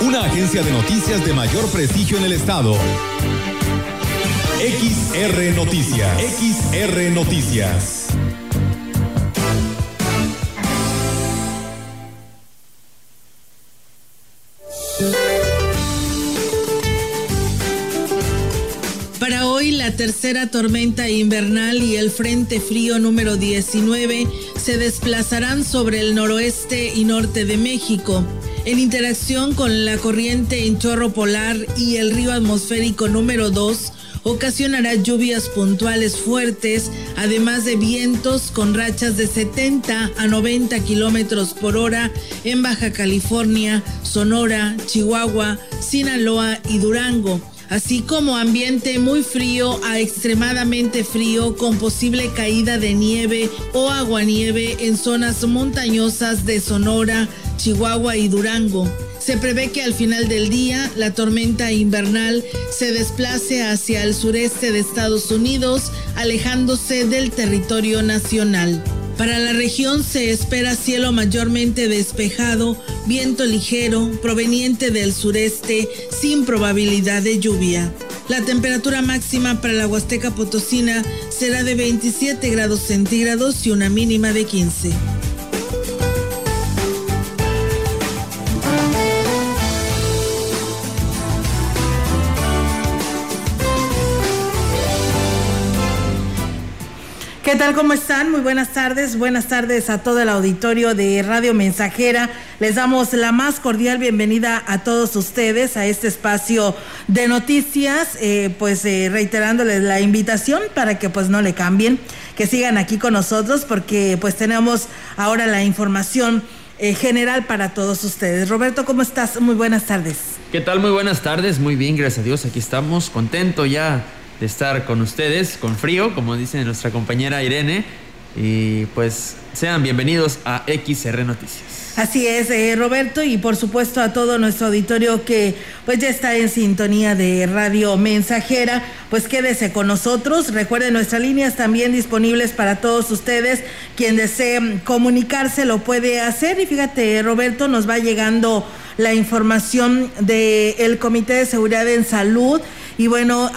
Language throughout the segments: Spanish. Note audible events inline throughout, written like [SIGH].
Una agencia de noticias de mayor prestigio en el estado. XR Noticias. XR Noticias. Para hoy, la tercera tormenta invernal y el frente frío número 19 se desplazarán sobre el noroeste y norte de México. En interacción con la corriente en chorro polar y el río atmosférico número 2, ocasionará lluvias puntuales fuertes, además de vientos con rachas de 70 a 90 kilómetros por hora en Baja California, Sonora, Chihuahua, Sinaloa y Durango así como ambiente muy frío a extremadamente frío con posible caída de nieve o aguanieve en zonas montañosas de Sonora, Chihuahua y Durango. Se prevé que al final del día la tormenta invernal se desplace hacia el sureste de Estados Unidos, alejándose del territorio nacional. Para la región se espera cielo mayormente despejado, viento ligero proveniente del sureste sin probabilidad de lluvia. La temperatura máxima para la Huasteca Potosina será de 27 grados centígrados y una mínima de 15. ¿Qué tal? ¿Cómo están? Muy buenas tardes. Buenas tardes a todo el auditorio de Radio Mensajera. Les damos la más cordial bienvenida a todos ustedes a este espacio de noticias, eh, pues eh, reiterándoles la invitación para que pues no le cambien, que sigan aquí con nosotros porque pues tenemos ahora la información eh, general para todos ustedes. Roberto, ¿cómo estás? Muy buenas tardes. ¿Qué tal? Muy buenas tardes. Muy bien, gracias a Dios. Aquí estamos, contento ya de estar con ustedes, con frío, como dice nuestra compañera Irene. Y pues sean bienvenidos a XR Noticias. Así es, eh, Roberto, y por supuesto a todo nuestro auditorio que pues ya está en sintonía de Radio Mensajera, pues quédese con nosotros. Recuerden nuestras líneas también disponibles para todos ustedes. Quien desee comunicarse lo puede hacer. Y fíjate, Roberto, nos va llegando la información del Comité de Seguridad en Salud y bueno,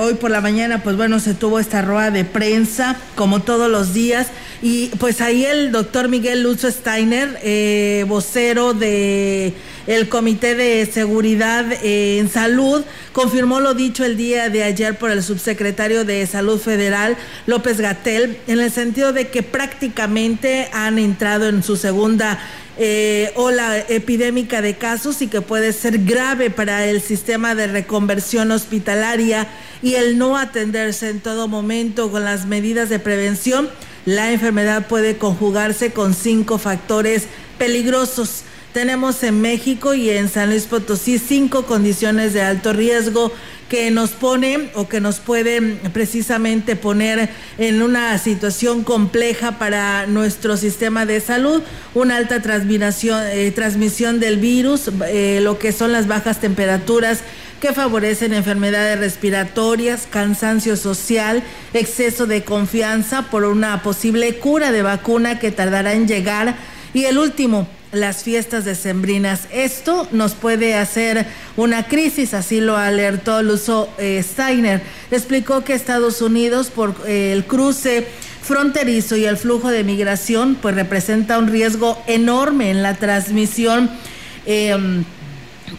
hoy por la mañana, pues bueno, se tuvo esta rueda de prensa, como todos los días. Y pues ahí el doctor Miguel Luzo Steiner, eh, vocero de el Comité de Seguridad en Salud confirmó lo dicho el día de ayer por el subsecretario de Salud Federal, López Gatel, en el sentido de que prácticamente han entrado en su segunda eh, ola epidémica de casos y que puede ser grave para el sistema de reconversión hospitalaria y el no atenderse en todo momento con las medidas de prevención, la enfermedad puede conjugarse con cinco factores peligrosos. Tenemos en México y en San Luis Potosí cinco condiciones de alto riesgo que nos pone o que nos puede precisamente poner en una situación compleja para nuestro sistema de salud, una alta transmisión, eh, transmisión del virus, eh, lo que son las bajas temperaturas que favorecen enfermedades respiratorias, cansancio social, exceso de confianza por una posible cura de vacuna que tardará en llegar. Y el último, las fiestas decembrinas. Esto nos puede hacer una crisis, así lo alertó Luso eh, Steiner. Explicó que Estados Unidos, por eh, el cruce fronterizo y el flujo de migración, pues representa un riesgo enorme en la transmisión. Em,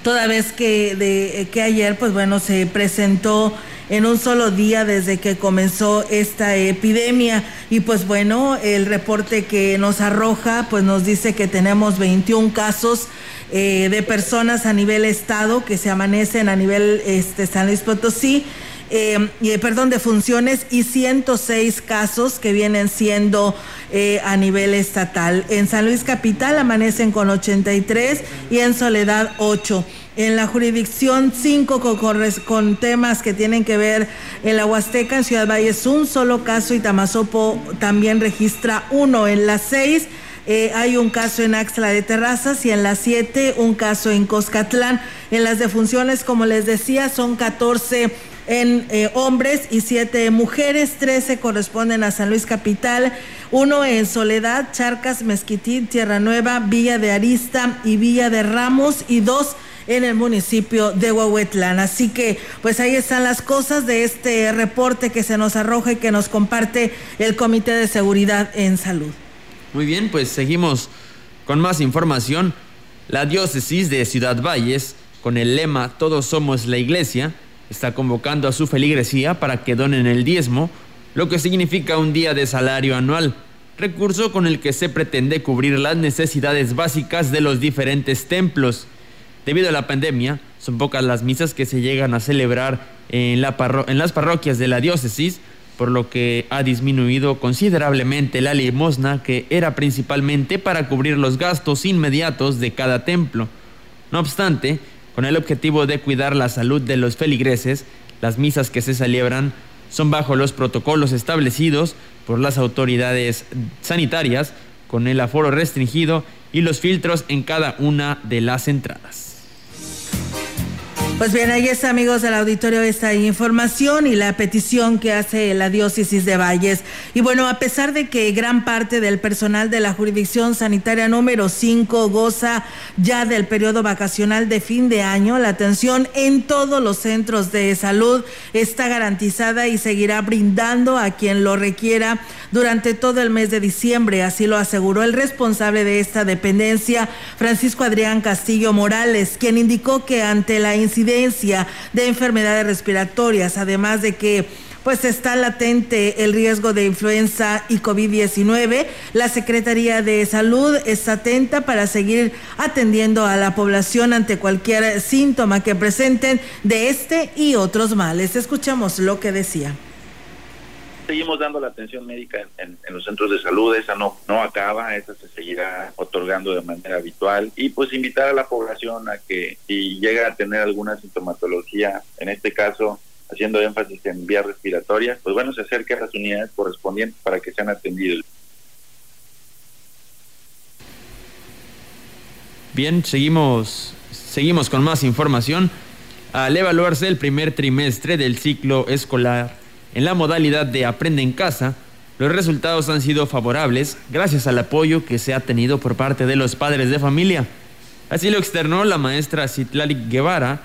toda vez que, de, que ayer, pues bueno, se presentó en un solo día desde que comenzó esta epidemia. Y pues bueno, el reporte que nos arroja, pues nos dice que tenemos 21 casos eh, de personas a nivel estado que se amanecen a nivel este, San Luis Potosí eh, perdón, de funciones y 106 casos que vienen siendo eh, a nivel estatal. En San Luis Capital amanecen con 83 y en Soledad 8 en la jurisdicción 5 con, con, temas que tienen que ver en la Huasteca, en Ciudad Valles, un solo caso y Tamazopo también registra uno. En la 6 eh, hay un caso en Axla de Terrazas y en la 7 un caso en Coscatlán. En las defunciones, como les decía, son 14 en eh, hombres y 7 mujeres, 13 corresponden a San Luis Capital, uno en Soledad, Charcas, Mezquitín, Tierra Nueva, Villa de Arista y Villa de Ramos y dos en el municipio de Huehuetlán. Así que pues ahí están las cosas de este reporte que se nos arroja y que nos comparte el Comité de Seguridad en Salud. Muy bien, pues seguimos con más información. La diócesis de Ciudad Valles, con el lema Todos somos la iglesia, está convocando a su feligresía para que donen el diezmo, lo que significa un día de salario anual, recurso con el que se pretende cubrir las necesidades básicas de los diferentes templos. Debido a la pandemia, son pocas las misas que se llegan a celebrar en, la en las parroquias de la diócesis, por lo que ha disminuido considerablemente la limosna que era principalmente para cubrir los gastos inmediatos de cada templo. No obstante, con el objetivo de cuidar la salud de los feligreses, las misas que se celebran son bajo los protocolos establecidos por las autoridades sanitarias, con el aforo restringido y los filtros en cada una de las entradas. Pues bien, ahí está, amigos del auditorio, esta información y la petición que hace la diócesis de Valles. Y bueno, a pesar de que gran parte del personal de la jurisdicción sanitaria número 5 goza ya del periodo vacacional de fin de año, la atención en todos los centros de salud está garantizada y seguirá brindando a quien lo requiera durante todo el mes de diciembre. Así lo aseguró el responsable de esta dependencia, Francisco Adrián Castillo Morales, quien indicó que ante la incidencia de enfermedades respiratorias, además de que pues está latente el riesgo de influenza y COVID-19. La Secretaría de Salud está atenta para seguir atendiendo a la población ante cualquier síntoma que presenten de este y otros males. Escuchamos lo que decía seguimos dando la atención médica en, los centros de salud, esa no, no acaba, esa se seguirá otorgando de manera habitual y pues invitar a la población a que si llega a tener alguna sintomatología, en este caso haciendo énfasis en vías respiratorias, pues bueno, se acerque a las unidades correspondientes para que sean atendidos. Bien, seguimos, seguimos con más información. Al evaluarse el primer trimestre del ciclo escolar en la modalidad de Aprende en casa, los resultados han sido favorables gracias al apoyo que se ha tenido por parte de los padres de familia. Así lo externó la maestra Citlali Guevara.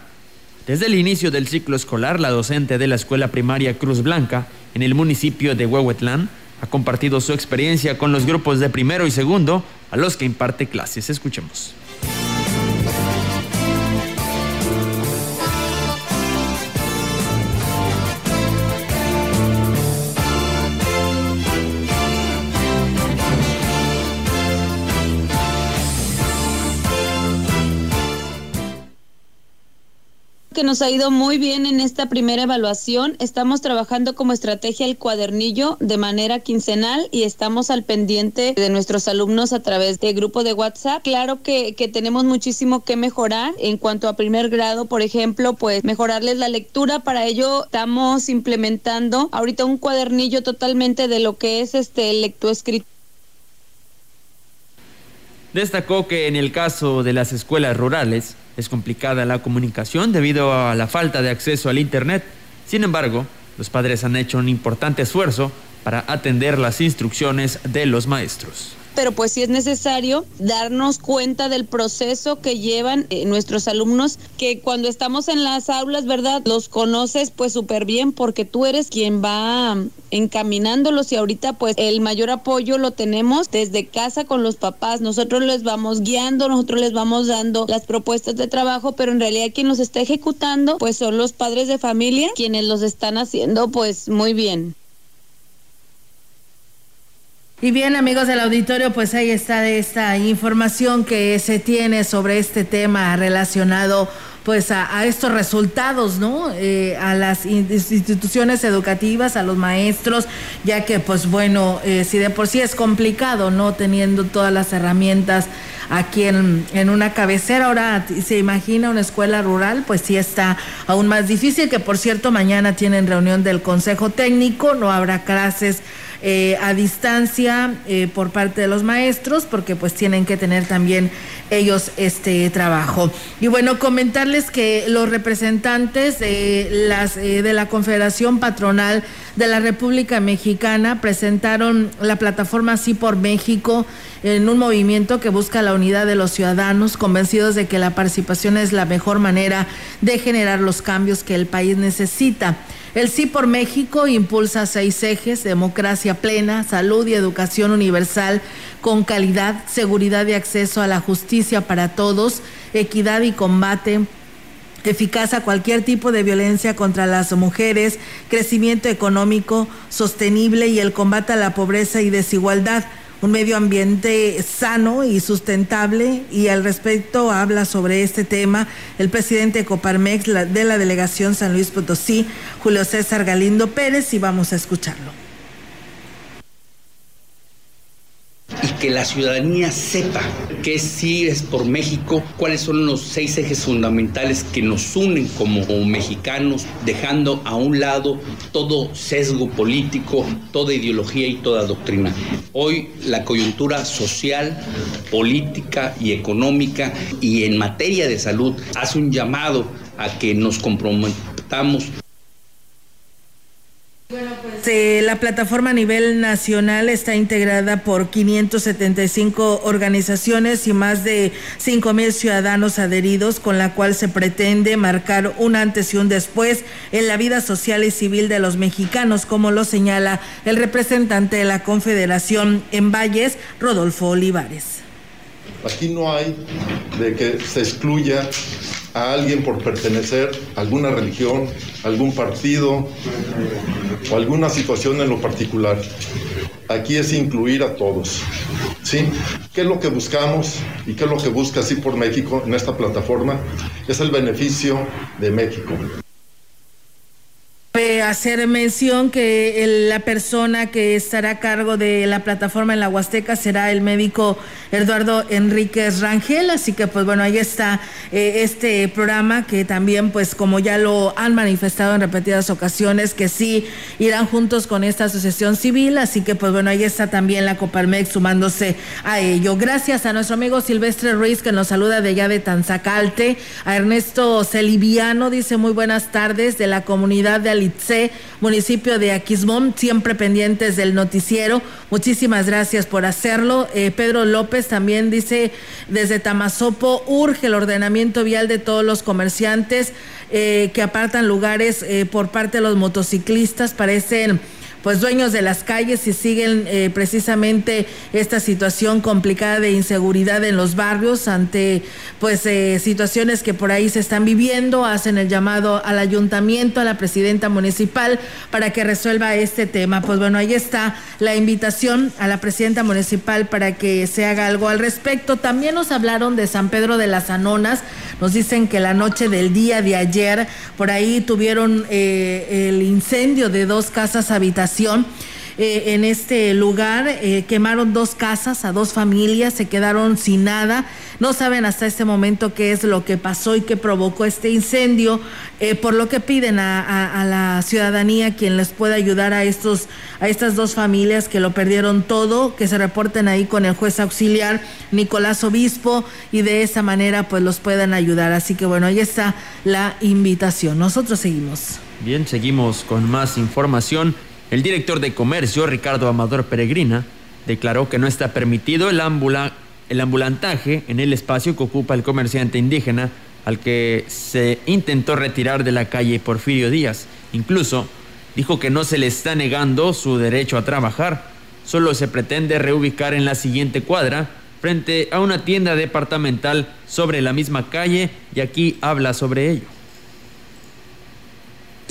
Desde el inicio del ciclo escolar, la docente de la escuela primaria Cruz Blanca en el municipio de Huehuetlán ha compartido su experiencia con los grupos de primero y segundo a los que imparte clases. Escuchemos. Nos ha ido muy bien en esta primera evaluación. Estamos trabajando como estrategia el cuadernillo de manera quincenal y estamos al pendiente de nuestros alumnos a través de grupo de WhatsApp. Claro que, que tenemos muchísimo que mejorar en cuanto a primer grado, por ejemplo, pues mejorarles la lectura. Para ello estamos implementando ahorita un cuadernillo totalmente de lo que es este lectoescrito Destacó que en el caso de las escuelas rurales es complicada la comunicación debido a la falta de acceso al Internet. Sin embargo, los padres han hecho un importante esfuerzo para atender las instrucciones de los maestros pero pues sí es necesario darnos cuenta del proceso que llevan eh, nuestros alumnos, que cuando estamos en las aulas, ¿verdad? Los conoces pues súper bien porque tú eres quien va encaminándolos y ahorita pues el mayor apoyo lo tenemos desde casa con los papás, nosotros les vamos guiando, nosotros les vamos dando las propuestas de trabajo, pero en realidad quien los está ejecutando pues son los padres de familia quienes los están haciendo pues muy bien. Y bien, amigos del auditorio, pues ahí está esta información que se tiene sobre este tema relacionado pues a, estos resultados, ¿no? Eh, a las instituciones educativas, a los maestros, ya que pues bueno, eh, si de por sí es complicado, ¿no? Teniendo todas las herramientas aquí en, en una cabecera, ahora se imagina una escuela rural, pues sí está aún más difícil, que por cierto mañana tienen reunión del Consejo Técnico, no habrá clases eh, a distancia eh, por parte de los maestros, porque pues tienen que tener también ellos este trabajo. Y bueno, comentarles que los representantes de, las, eh, de la Confederación Patronal de la República Mexicana presentaron la plataforma Sí por México en un movimiento que busca la unidad de los ciudadanos, convencidos de que la participación es la mejor manera de generar los cambios que el país necesita. El Sí por México impulsa seis ejes, democracia plena, salud y educación universal con calidad, seguridad y acceso a la justicia para todos, equidad y combate eficaz a cualquier tipo de violencia contra las mujeres, crecimiento económico sostenible y el combate a la pobreza y desigualdad un medio ambiente sano y sustentable y al respecto habla sobre este tema el presidente de Coparmex de la delegación San Luis Potosí, Julio César Galindo Pérez y vamos a escucharlo. y que la ciudadanía sepa qué sí es por México, cuáles son los seis ejes fundamentales que nos unen como mexicanos, dejando a un lado todo sesgo político, toda ideología y toda doctrina. Hoy la coyuntura social, política y económica y en materia de salud hace un llamado a que nos comprometamos este, la plataforma a nivel nacional está integrada por 575 organizaciones y más de 5 mil ciudadanos adheridos, con la cual se pretende marcar un antes y un después en la vida social y civil de los mexicanos, como lo señala el representante de la Confederación en Valles, Rodolfo Olivares. Aquí no hay de que se excluya a alguien por pertenecer a alguna religión, algún partido o alguna situación en lo particular. Aquí es incluir a todos. ¿Sí? ¿Qué es lo que buscamos y qué es lo que busca así por México en esta plataforma? Es el beneficio de México hacer mención que la persona que estará a cargo de la plataforma en la Huasteca será el médico Eduardo Enríquez Rangel, así que pues bueno, ahí está eh, este programa que también pues como ya lo han manifestado en repetidas ocasiones que sí irán juntos con esta asociación civil, así que pues bueno, ahí está también la Coparmex sumándose a ello. Gracias a nuestro amigo Silvestre Ruiz que nos saluda de allá de Tanzacalte, a Ernesto Celiviano dice muy buenas tardes de la comunidad de Municipio de Aquismón, siempre pendientes del noticiero. Muchísimas gracias por hacerlo. Eh, Pedro López también dice desde Tamazopo, urge el ordenamiento vial de todos los comerciantes eh, que apartan lugares eh, por parte de los motociclistas. Parecen pues dueños de las calles y siguen eh, precisamente esta situación complicada de inseguridad en los barrios ante pues eh, situaciones que por ahí se están viviendo, hacen el llamado al ayuntamiento, a la presidenta municipal para que resuelva este tema. Pues bueno, ahí está la invitación a la presidenta municipal para que se haga algo al respecto. También nos hablaron de San Pedro de las Anonas, nos dicen que la noche del día de ayer por ahí tuvieron eh, el incendio de dos casas habitacionales eh, en este lugar. Eh, quemaron dos casas a dos familias, se quedaron sin nada. No saben hasta este momento qué es lo que pasó y qué provocó este incendio, eh, por lo que piden a, la ciudadanía quien les pueda ayudar a estos, a estas dos familias que lo perdieron todo, que se reporten ahí con el juez auxiliar Nicolás Obispo y de esa manera pues los puedan ayudar. Así que bueno, ahí está la invitación. Nosotros seguimos. Bien, seguimos con más información. El director de comercio, Ricardo Amador Peregrina, declaró que no está permitido el, el ambulantaje en el espacio que ocupa el comerciante indígena al que se intentó retirar de la calle Porfirio Díaz. Incluso dijo que no se le está negando su derecho a trabajar, solo se pretende reubicar en la siguiente cuadra frente a una tienda departamental sobre la misma calle y aquí habla sobre ello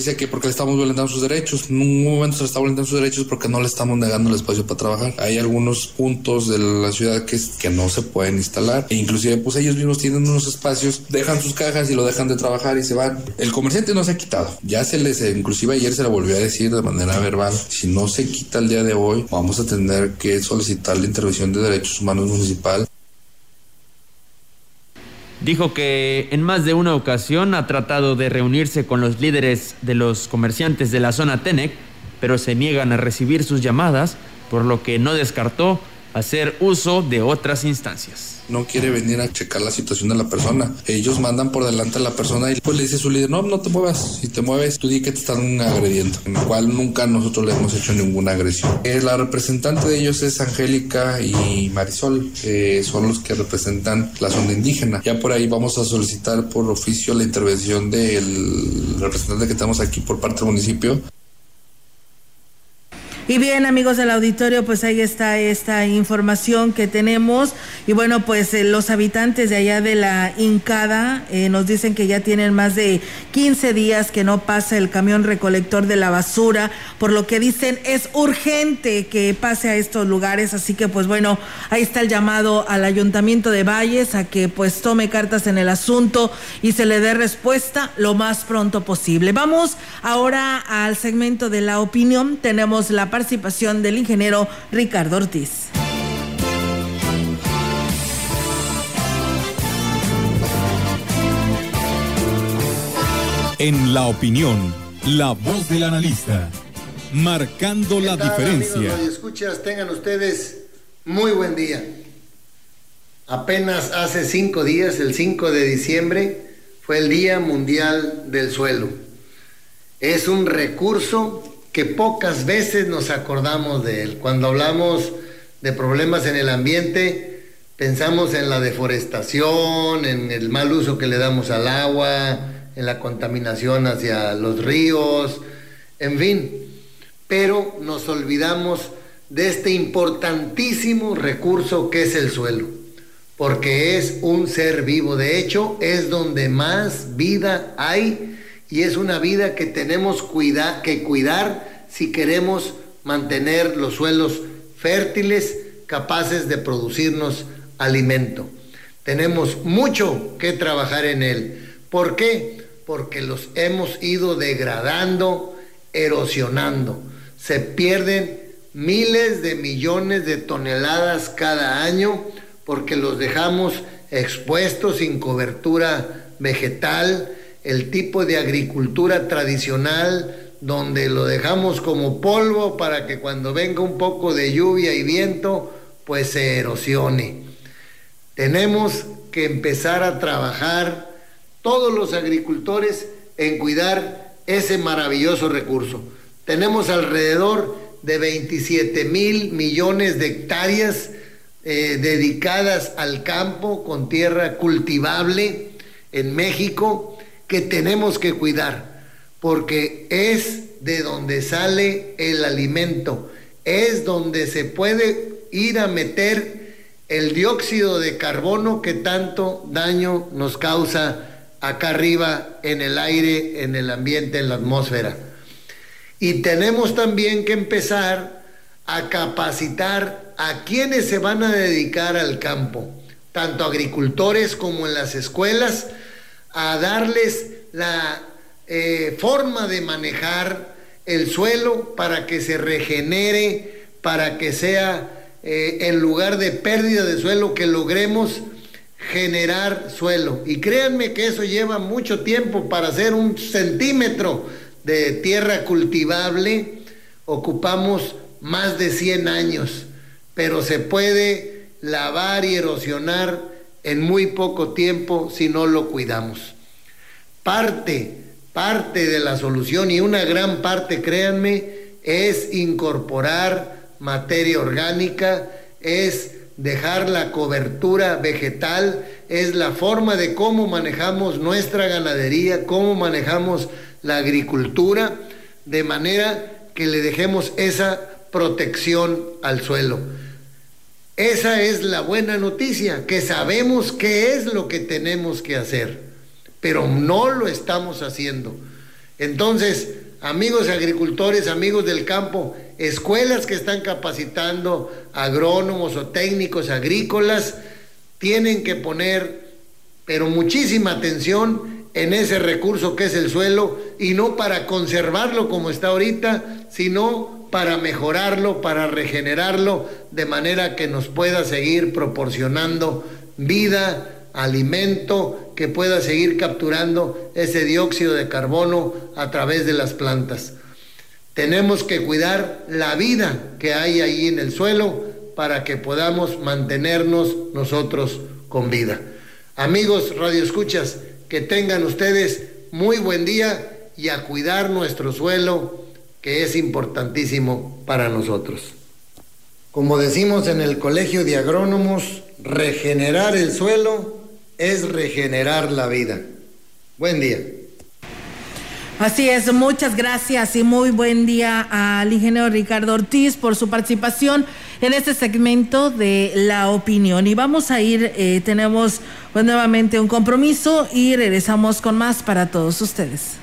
Dice que porque le estamos violentando sus derechos. En un momento se le está violentando sus derechos porque no le estamos negando el espacio para trabajar. Hay algunos puntos de la ciudad que, que no se pueden instalar. E inclusive pues ellos mismos tienen unos espacios, dejan sus cajas y lo dejan de trabajar y se van. El comerciante no se ha quitado. Ya se les, inclusive ayer se le volvió a decir de manera verbal, si no se quita el día de hoy, vamos a tener que solicitar la intervención de derechos humanos municipal Dijo que en más de una ocasión ha tratado de reunirse con los líderes de los comerciantes de la zona Tenec, pero se niegan a recibir sus llamadas, por lo que no descartó hacer uso de otras instancias no quiere venir a checar la situación de la persona. Ellos mandan por delante a la persona y pues le dice a su líder, no, no te muevas. Si te mueves, tú di que te están agrediendo. En el cual nunca nosotros le hemos hecho ninguna agresión. Eh, la representante de ellos es Angélica y Marisol. son los que representan la zona indígena. Ya por ahí vamos a solicitar por oficio la intervención del representante que tenemos aquí por parte del municipio y bien, amigos del auditorio, pues ahí está esta información que tenemos. Y bueno, pues eh, los habitantes de allá de la Incada eh, nos dicen que ya tienen más de 15 días que no pasa el camión recolector de la basura, por lo que dicen es urgente que pase a estos lugares. Así que pues bueno, ahí está el llamado al ayuntamiento de Valles a que pues tome cartas en el asunto y se le dé respuesta lo más pronto posible. Vamos ahora al segmento de la opinión. Tenemos la parte participación del ingeniero Ricardo Ortiz. En la opinión, la voz del analista, marcando la diferencia. Amigos, escuchas, tengan ustedes muy buen día. Apenas hace cinco días, el 5 de diciembre, fue el Día Mundial del Suelo. Es un recurso que pocas veces nos acordamos de él. Cuando hablamos de problemas en el ambiente, pensamos en la deforestación, en el mal uso que le damos al agua, en la contaminación hacia los ríos, en fin. Pero nos olvidamos de este importantísimo recurso que es el suelo, porque es un ser vivo. De hecho, es donde más vida hay y es una vida que tenemos que cuidar si queremos mantener los suelos fértiles, capaces de producirnos alimento. Tenemos mucho que trabajar en él. ¿Por qué? Porque los hemos ido degradando, erosionando. Se pierden miles de millones de toneladas cada año porque los dejamos expuestos sin cobertura vegetal, el tipo de agricultura tradicional donde lo dejamos como polvo para que cuando venga un poco de lluvia y viento, pues se erosione. Tenemos que empezar a trabajar todos los agricultores en cuidar ese maravilloso recurso. Tenemos alrededor de 27 mil millones de hectáreas eh, dedicadas al campo con tierra cultivable en México que tenemos que cuidar, porque es de donde sale el alimento, es donde se puede ir a meter el dióxido de carbono que tanto daño nos causa acá arriba en el aire, en el ambiente, en la atmósfera. Y tenemos también que empezar a capacitar a quienes se van a dedicar al campo, tanto agricultores como en las escuelas, a darles la eh, forma de manejar el suelo para que se regenere, para que sea eh, en lugar de pérdida de suelo que logremos generar suelo. Y créanme que eso lleva mucho tiempo para hacer un centímetro de tierra cultivable. Ocupamos más de 100 años, pero se puede lavar y erosionar en muy poco tiempo si no lo cuidamos. Parte, parte de la solución y una gran parte, créanme, es incorporar materia orgánica, es dejar la cobertura vegetal, es la forma de cómo manejamos nuestra ganadería, cómo manejamos la agricultura, de manera que le dejemos esa protección al suelo. Esa es la buena noticia, que sabemos qué es lo que tenemos que hacer, pero no lo estamos haciendo. Entonces, amigos agricultores, amigos del campo, escuelas que están capacitando agrónomos o técnicos agrícolas, tienen que poner, pero muchísima atención en ese recurso que es el suelo y no para conservarlo como está ahorita, sino para mejorarlo, para regenerarlo, de manera que nos pueda seguir proporcionando vida, alimento, que pueda seguir capturando ese dióxido de carbono a través de las plantas. Tenemos que cuidar la vida que hay ahí en el suelo para que podamos mantenernos nosotros con vida. Amigos radioescuchas, que tengan ustedes muy buen día y a cuidar nuestro suelo que es importantísimo para nosotros. Como decimos en el Colegio de Agrónomos, regenerar el suelo es regenerar la vida. Buen día. Así es, muchas gracias y muy buen día al ingeniero Ricardo Ortiz por su participación en este segmento de la opinión. Y vamos a ir, eh, tenemos pues, nuevamente un compromiso y regresamos con más para todos ustedes.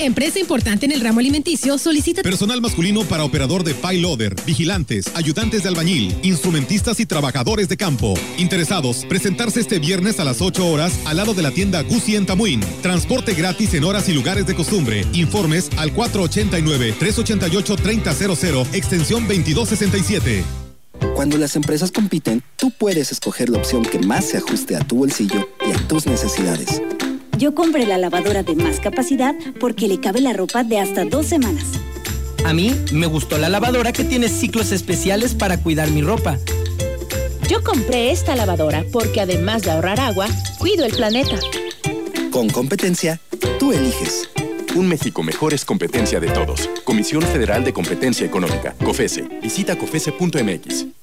Empresa importante en el ramo alimenticio solicita personal masculino para operador de loader, vigilantes, ayudantes de albañil, instrumentistas y trabajadores de campo. Interesados, presentarse este viernes a las 8 horas al lado de la tienda Gucci en Tamuín. Transporte gratis en horas y lugares de costumbre. Informes al 489-388-3000, extensión 2267. Cuando las empresas compiten, tú puedes escoger la opción que más se ajuste a tu bolsillo y a tus necesidades. Yo compré la lavadora de más capacidad porque le cabe la ropa de hasta dos semanas. A mí me gustó la lavadora que tiene ciclos especiales para cuidar mi ropa. Yo compré esta lavadora porque además de ahorrar agua, cuido el planeta. Con competencia, tú eliges. Un México mejor es competencia de todos. Comisión Federal de Competencia Económica, COFESE. Visita COFESE.mx.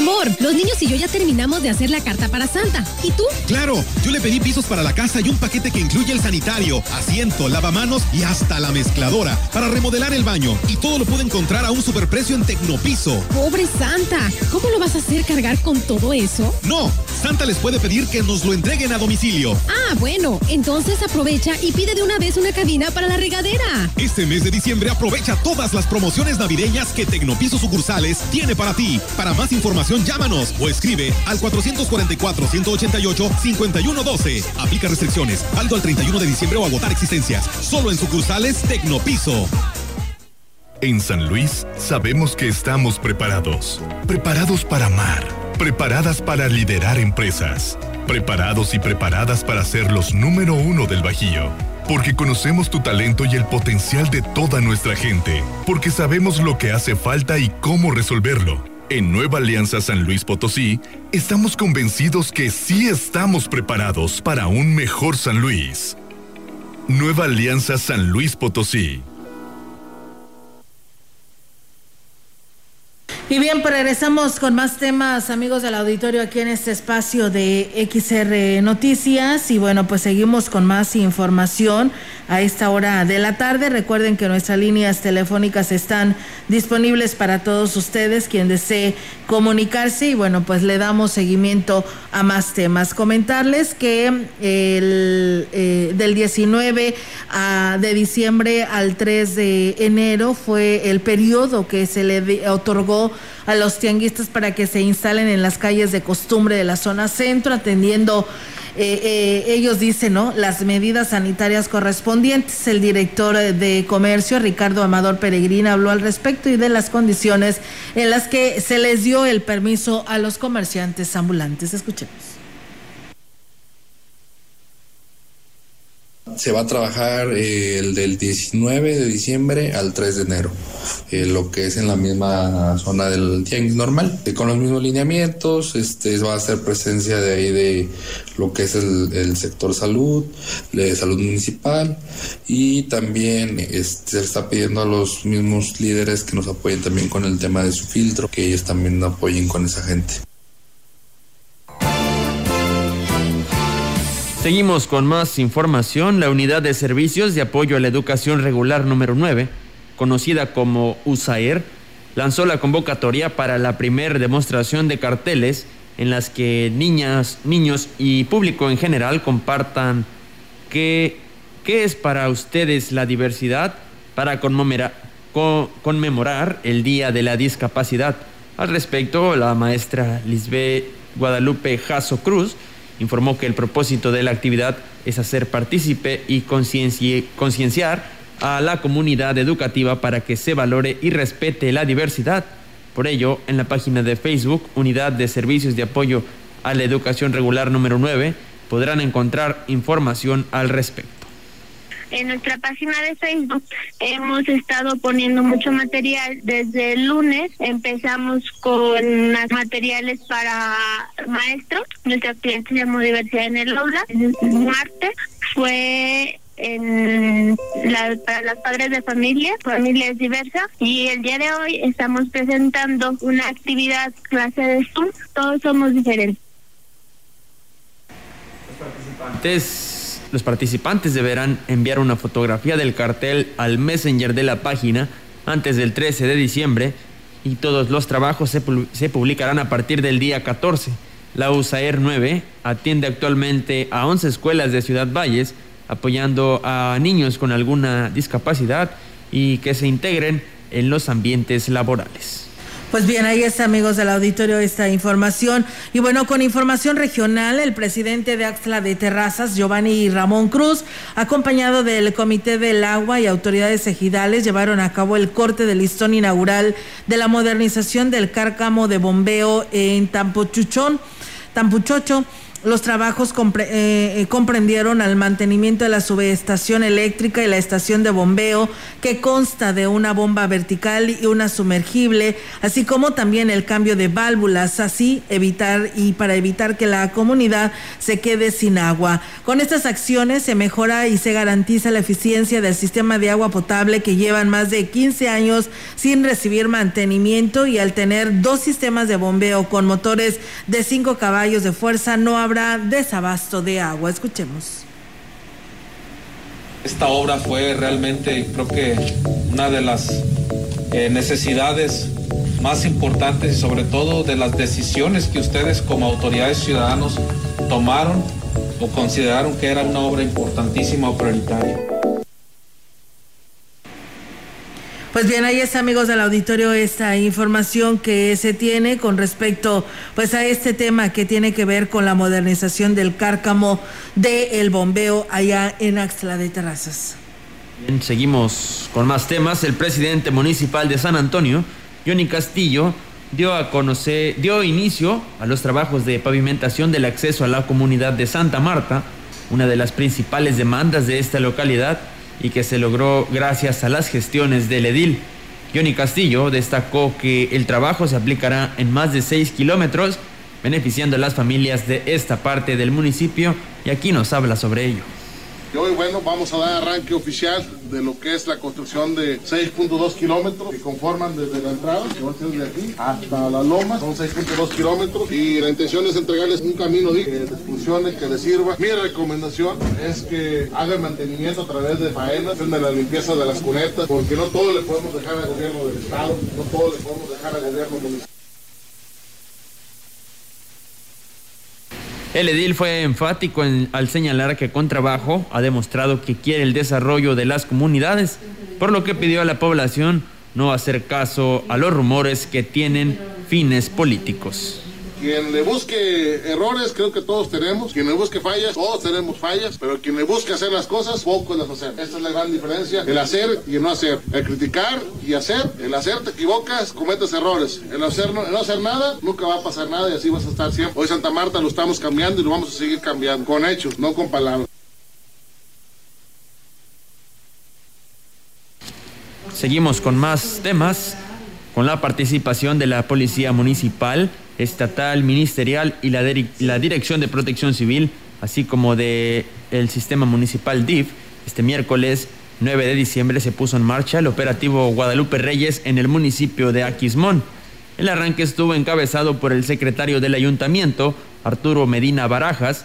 Amor, los niños y yo ya terminamos de hacer la carta para Santa. ¿Y tú? Claro, yo le pedí pisos para la casa y un paquete que incluye el sanitario, asiento, lavamanos y hasta la mezcladora para remodelar el baño. Y todo lo puede encontrar a un superprecio en Tecnopiso. Pobre Santa, ¿cómo lo vas a hacer cargar con todo eso? No, Santa les puede pedir que nos lo entreguen a domicilio. Ah, bueno, entonces aprovecha y pide de una vez una cabina para la regadera. Este mes de diciembre aprovecha todas las promociones navideñas que Tecnopiso Sucursales tiene para ti. Para más información, llámanos o escribe al 444-188-5112. Aplica restricciones. Válido al 31 de diciembre o agotar existencias. Solo en sucursales Tecnopiso. En San Luis sabemos que estamos preparados. Preparados para amar. Preparadas para liderar empresas. Preparados y preparadas para ser los número uno del Bajío. Porque conocemos tu talento y el potencial de toda nuestra gente. Porque sabemos lo que hace falta y cómo resolverlo en Nueva Alianza San Luis Potosí, estamos convencidos que sí estamos preparados para un mejor San Luis. Nueva Alianza San Luis Potosí. Y bien, pues regresamos con más temas, amigos del auditorio, aquí en este espacio de XR Noticias. Y bueno, pues seguimos con más información a esta hora de la tarde. Recuerden que nuestras líneas telefónicas están disponibles para todos ustedes, quien desee comunicarse. Y bueno, pues le damos seguimiento a más temas. Comentarles que el, eh, del 19 a, de diciembre al 3 de enero fue el periodo que se le otorgó a los tianguistas para que se instalen en las calles de costumbre de la zona centro, atendiendo, eh, eh, ellos dicen, ¿no? Las medidas sanitarias correspondientes. El director de comercio, Ricardo Amador Peregrina, habló al respecto y de las condiciones en las que se les dio el permiso a los comerciantes ambulantes. Escuchemos. Se va a trabajar eh, el del 19 de diciembre al 3 de enero, eh, lo que es en la misma zona del tianguis normal, eh, con los mismos lineamientos, este va a ser presencia de ahí de lo que es el, sector salud, de salud municipal y también este, se está pidiendo a los mismos líderes que nos apoyen también con el tema de su filtro, que ellos también apoyen con esa gente. Seguimos con más información. La Unidad de Servicios de Apoyo a la Educación Regular número 9, conocida como USAER, lanzó la convocatoria para la primera demostración de carteles en las que niñas, niños y público en general compartan que ¿qué es para ustedes la diversidad para conmemorar, conmemorar el Día de la Discapacidad? Al respecto, la maestra Lisbeth Guadalupe Jasso Cruz informó que el propósito de la actividad es hacer partícipe y concienciar a la comunidad educativa para que se valore y respete la diversidad. Por ello, en la página de Facebook, Unidad de Servicios de Apoyo a la Educación Regular número 9, podrán encontrar información al respecto. En nuestra página de Facebook hemos estado poniendo mucho material. Desde el lunes empezamos con materiales para maestros. Nuestra cliente llamó Diversidad en el Aula. El martes fue en para las padres de familia, familias diversas. Y el día de hoy estamos presentando una actividad clase de Zoom. Todos somos diferentes. participantes los participantes deberán enviar una fotografía del cartel al messenger de la página antes del 13 de diciembre y todos los trabajos se, publicarán a partir del día 14. La USAER 9 atiende actualmente a 11 escuelas de Ciudad Valles apoyando a niños con alguna discapacidad y que se integren en los ambientes laborales. Pues bien, ahí está, amigos del auditorio, esta información. Y bueno, con información regional, el presidente de Axla de Terrazas, Giovanni Ramón Cruz, acompañado del Comité del Agua y autoridades ejidales, llevaron a cabo el corte del listón inaugural de la modernización del cárcamo de bombeo en Tampochuchón, Tampuchocho los trabajos eh, eh, comprendieron al mantenimiento de la subestación eléctrica y la estación de bombeo, que consta de una bomba vertical y una sumergible, así como también el cambio de válvulas, así evitar y para evitar que la comunidad se quede sin agua. Con estas acciones se mejora y se garantiza la eficiencia del sistema de agua potable que llevan más de 15 años sin recibir mantenimiento y al tener dos sistemas de bombeo con motores de 5 caballos de fuerza no habrá desabasto de agua. Escuchemos. Esta obra fue realmente, creo que, una de las eh, necesidades más importantes y sobre todo de las decisiones que ustedes como autoridades ciudadanos tomaron o consideraron que era una obra importantísima o prioritaria. Pues bien, ahí está, amigos del auditorio, esta información que se tiene con respecto pues a este tema que tiene que ver con la modernización del cárcamo del bombeo allá en Axtla de Terrazas. Seguimos con más temas. El presidente municipal de San Antonio, Johnny Castillo, dio a conocer, dio inicio a los trabajos de pavimentación del acceso a la comunidad de Santa Marta, una de las principales demandas de esta localidad y que se logró gracias a las gestiones del edil. Johnny Castillo destacó que el trabajo se aplicará en más de 6 kilómetros, beneficiando a las familias de esta parte del municipio y aquí nos habla sobre ello. Y hoy, bueno, vamos a dar arranque oficial de lo que es la construcción de 6.2 kilómetros que conforman desde la entrada, que va a ser de aquí hasta la loma, son 6.2 kilómetros y la intención es entregarles un camino que les funcione, que les sirva. Mi recomendación es que hagan mantenimiento a través de faenas, de la limpieza de las cunetas, porque no todo le podemos dejar al gobierno del Estado, no todo le podemos dejar al gobierno municipal. El edil fue enfático al señalar que con trabajo ha demostrado que quiere el desarrollo de las comunidades, por lo que pidió a la población no hacer caso a los rumores que tienen fines políticos. Quien le busque errores, creo que todos tenemos. Quien le busque fallas, todos tenemos fallas. Pero quien le busque hacer las cosas, pocos las hacen. Esta es la gran diferencia. El hacer y el no hacer. El criticar y hacer. El hacer te equivocas, cometes errores. El, hacer, no, el no hacer nada, nunca va a pasar nada y así vas a estar siempre. Hoy Santa Marta lo estamos cambiando y lo vamos a seguir cambiando. Con hechos, no con palabras. Seguimos con más temas, con la participación de la Policía Municipal estatal, ministerial y la, la Dirección de Protección Civil, así como de el Sistema Municipal DIF, este miércoles 9 de diciembre se puso en marcha el operativo Guadalupe Reyes en el municipio de Aquismón. El arranque estuvo encabezado por el secretario del ayuntamiento, Arturo Medina Barajas,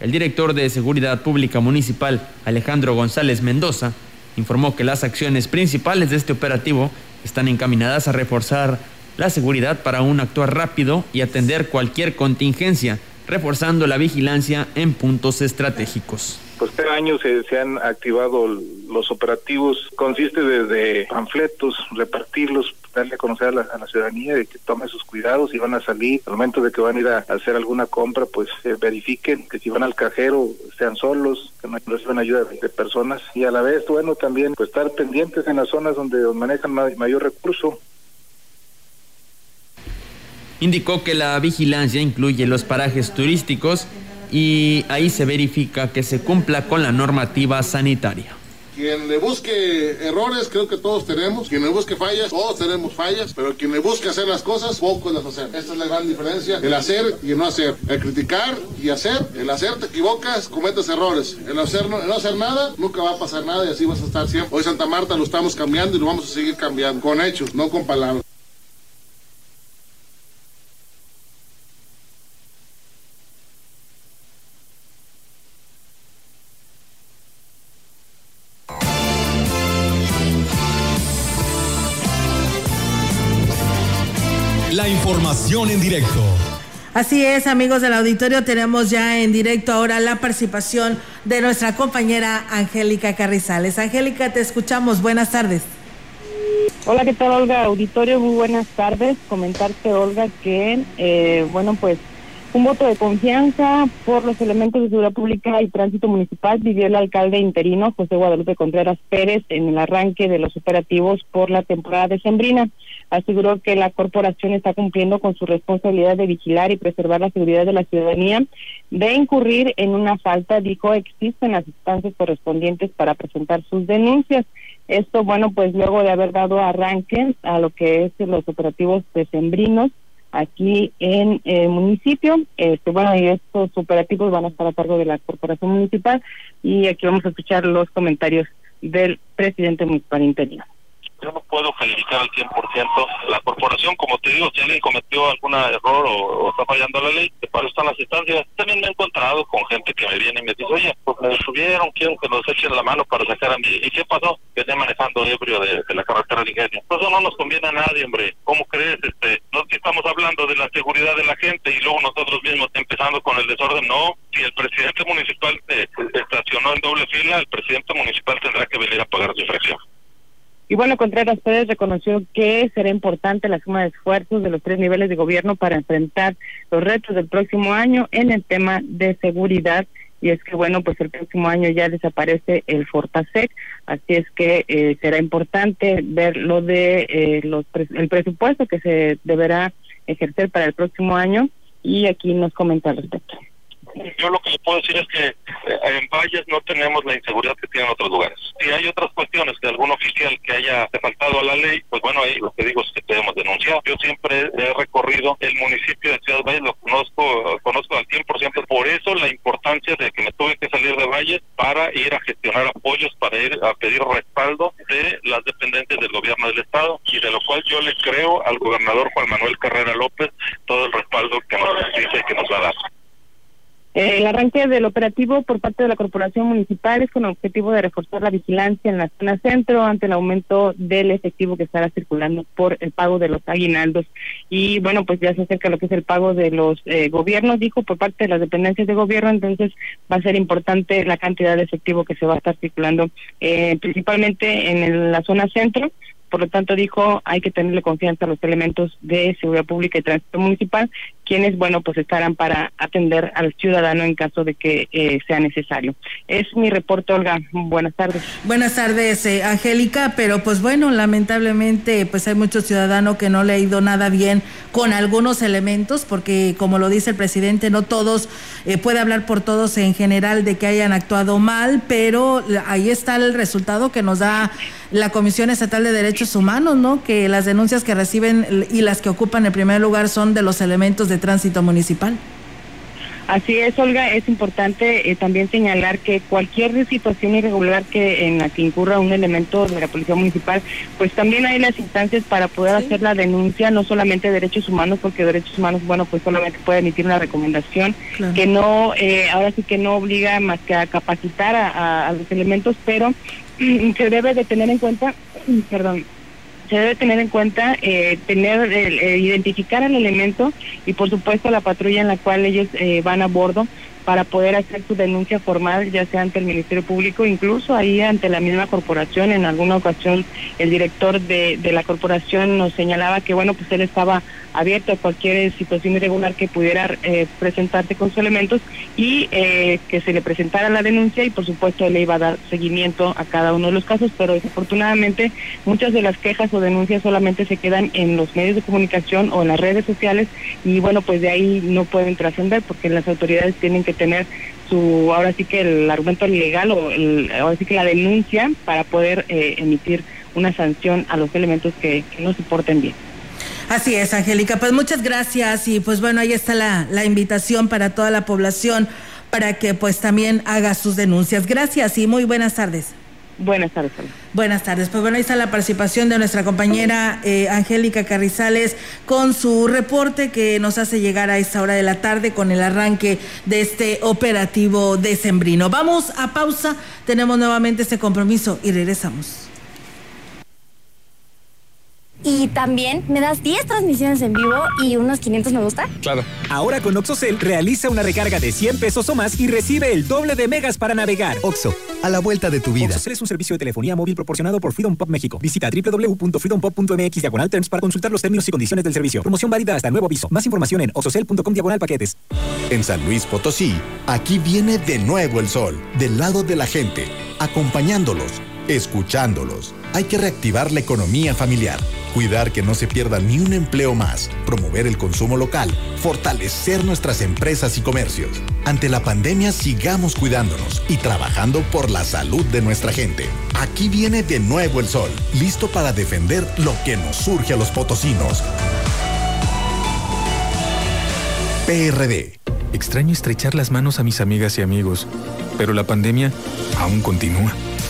el director de Seguridad Pública Municipal, Alejandro González Mendoza, informó que las acciones principales de este operativo están encaminadas a reforzar la seguridad para un actuar rápido y atender cualquier contingencia, reforzando la vigilancia en puntos estratégicos. Pues cada año se, se han activado los operativos, consiste desde panfletos, repartirlos, darle a conocer a la, ciudadanía de que tome sus cuidados y van a salir, al momento de que van a ir a, hacer alguna compra, pues eh, verifiquen que si van al cajero sean solos, que no reciban ayuda de personas. Y a la vez, bueno, también pues estar pendientes en las zonas donde manejan mayor recurso, Indicó que la vigilancia incluye los parajes turísticos y ahí se verifica que se cumpla con la normativa sanitaria. Quien le busque errores, creo que todos tenemos. Quien le busque fallas, todos tenemos fallas. Pero quien le busque hacer las cosas, pocos las hacen. Esta es la gran diferencia. El hacer y el no hacer. El criticar y hacer. El hacer te equivocas, cometes errores. El, hacer, no hacer nada, nunca va a pasar nada y así vas a estar siempre. Hoy Santa Marta lo estamos cambiando y lo vamos a seguir cambiando. Con hechos, no con palabras. En directo. Así es, amigos del auditorio, tenemos ya en directo ahora la participación de nuestra compañera Angélica Carrizales. Angélica, te escuchamos. Buenas tardes. Hola, ¿qué tal, Olga? Auditorio, muy buenas tardes. Comentarte, Olga, que, eh, bueno, pues un voto de confianza por los elementos de seguridad pública y tránsito municipal vivió el alcalde interino José Guadalupe Contreras Pérez en el arranque de los operativos por la temporada decembrina aseguró que la corporación está cumpliendo con su responsabilidad de vigilar y preservar la seguridad de la ciudadanía. De incurrir en una falta, dijo, existen las instancias correspondientes para presentar sus denuncias. Esto, bueno, pues luego de haber dado arranque a lo que es los operativos decembrinos aquí en el municipio. Este, bueno, y estos operativos van a estar a cargo de la corporación municipal y aquí vamos a escuchar los comentarios del presidente municipal interino yo no puedo calificar al 100%. La corporación, como te digo, si alguien cometió algún error o, está fallando la ley, que para están las instancias. También me he encontrado con gente que me viene y me dice, oye, pues me subieron, quiero que nos echen la mano para sacar a mí. ¿Y qué pasó? Que esté manejando ebrio de, la carretera de ingenio. Pues eso no nos conviene a nadie, hombre. ¿Cómo crees? Este, no estamos hablando de la seguridad de la gente y luego nosotros mismos empezando con el desorden. No, si el presidente municipal eh, estacionó en doble fila, el presidente municipal tendrá que venir a pagar su infracción. Y bueno, Contreras Pérez reconoció que será importante la suma de esfuerzos de los tres niveles de gobierno para enfrentar los retos del próximo año en el tema de seguridad. Y es que, bueno, pues el próximo año ya desaparece el Fortasec, así es que eh, será importante ver lo de eh, los el presupuesto que se deberá ejercer para el próximo año. Y aquí nos comenta al respecto yo lo que le puedo decir es que eh, en Valles no tenemos la inseguridad que tienen otros lugares. Si hay otras cuestiones de algún oficial que haya faltado a la ley, pues bueno, ahí lo que digo es que podemos denunciar. Yo siempre he recorrido el municipio de Ciudad Valles, lo conozco, conozco al 100%, por eso la importancia de que me tuve que salir de Valles para ir a gestionar apoyos, para ir a pedir respaldo de las dependencias del gobierno del Estado y de lo cual yo le creo al gobernador Juan Manuel Carrera López todo el respaldo que nos dice que nos va a dar. El arranque del operativo por parte de la Corporación Municipal es con el objetivo de reforzar la vigilancia en la zona centro ante el aumento del efectivo que estará circulando por el pago de los aguinaldos. Y bueno, pues ya se acerca lo que es el pago de los eh, gobiernos, dijo, por parte de las dependencias de gobierno, entonces va a ser importante la cantidad de efectivo que se va a estar circulando, eh, principalmente en la zona centro por lo tanto, dijo, hay que tenerle confianza a los elementos de seguridad pública y tránsito municipal, quienes, bueno, pues estarán para atender al ciudadano en caso de que eh, sea necesario. Es mi reporte, Olga. Buenas tardes. Buenas tardes, eh, Angélica, pero pues bueno, lamentablemente, pues hay muchos ciudadanos que no le ha ido nada bien con algunos elementos, porque como lo dice el presidente, no todos, eh, puede hablar por todos en general de que hayan actuado mal, pero ahí está el resultado que nos da la Comisión Estatal de Derechos Humanos, ¿no? Que las denuncias que reciben y las que ocupan el primer lugar son de los elementos de tránsito municipal. Así es, Olga, es importante eh, también señalar que cualquier situación irregular que en la que incurra un elemento de la policía municipal, pues también hay las instancias para poder hacer la denuncia, no solamente derechos humanos, porque derechos humanos, bueno, pues solamente puede emitir una recomendación que no, eh, ahora sí que no obliga más que a capacitar a los elementos, pero [CLEARS THROAT] se debe de tener en cuenta, [CLEARS THROAT] perdón, se debe tener en cuenta eh, tener eh, identificar el elemento y por supuesto la patrulla en la cual ellos eh, van a bordo para poder hacer su denuncia formal, ya sea ante el Ministerio Público, incluso ahí ante la misma corporación. En alguna ocasión el director de, la corporación nos señalaba que, bueno, pues él estaba abierto a cualquier situación irregular que pudiera eh, presentarse con sus elementos y eh, que se le presentara la denuncia y por supuesto él le iba a dar seguimiento a cada uno de los casos, pero desafortunadamente muchas de las quejas o denuncias solamente se quedan en los medios de comunicación o en las redes sociales y bueno, pues de ahí no pueden trascender porque las autoridades tienen que tener su, ahora sí que el argumento legal o el, ahora sí que la denuncia para poder eh, emitir una sanción a los elementos que, no se porten bien. Así es, Angélica. Pues muchas gracias y pues bueno, ahí está la, la invitación para toda la población para que pues también haga sus denuncias. Gracias y muy buenas tardes. Buenas tardes. Buenas tardes. Pues bueno, ahí está la participación de nuestra compañera eh, Angélica Carrizales con su reporte que nos hace llegar a esta hora de la tarde con el arranque de este operativo decembrino. Vamos a pausa, tenemos nuevamente este compromiso y regresamos. Y también me das 10 transmisiones en vivo y unos 500 me gusta. Claro. Ahora con OxoCell realiza una recarga de 100 pesos o más y recibe el doble de megas para navegar. Oxo, a la vuelta de tu vida. OxoCell es un servicio de telefonía móvil proporcionado por Freedom Pop México. Visita www.freedompop.mx diagonal terms para consultar los términos y condiciones del servicio. Promoción válida hasta nuevo aviso. Más información en oxocell.com diagonal paquetes. En San Luis Potosí, aquí viene de nuevo el sol, del lado de la gente, acompañándolos, escuchándolos. Hay que reactivar la economía familiar, cuidar que no se pierda ni un empleo más, promover el consumo local, fortalecer nuestras empresas y comercios. Ante la pandemia sigamos cuidándonos y trabajando por la salud de nuestra gente. Aquí viene de nuevo el sol, listo para defender lo que nos surge a los potosinos. PRD. Extraño estrechar las manos a mis amigas y amigos, pero la pandemia aún continúa.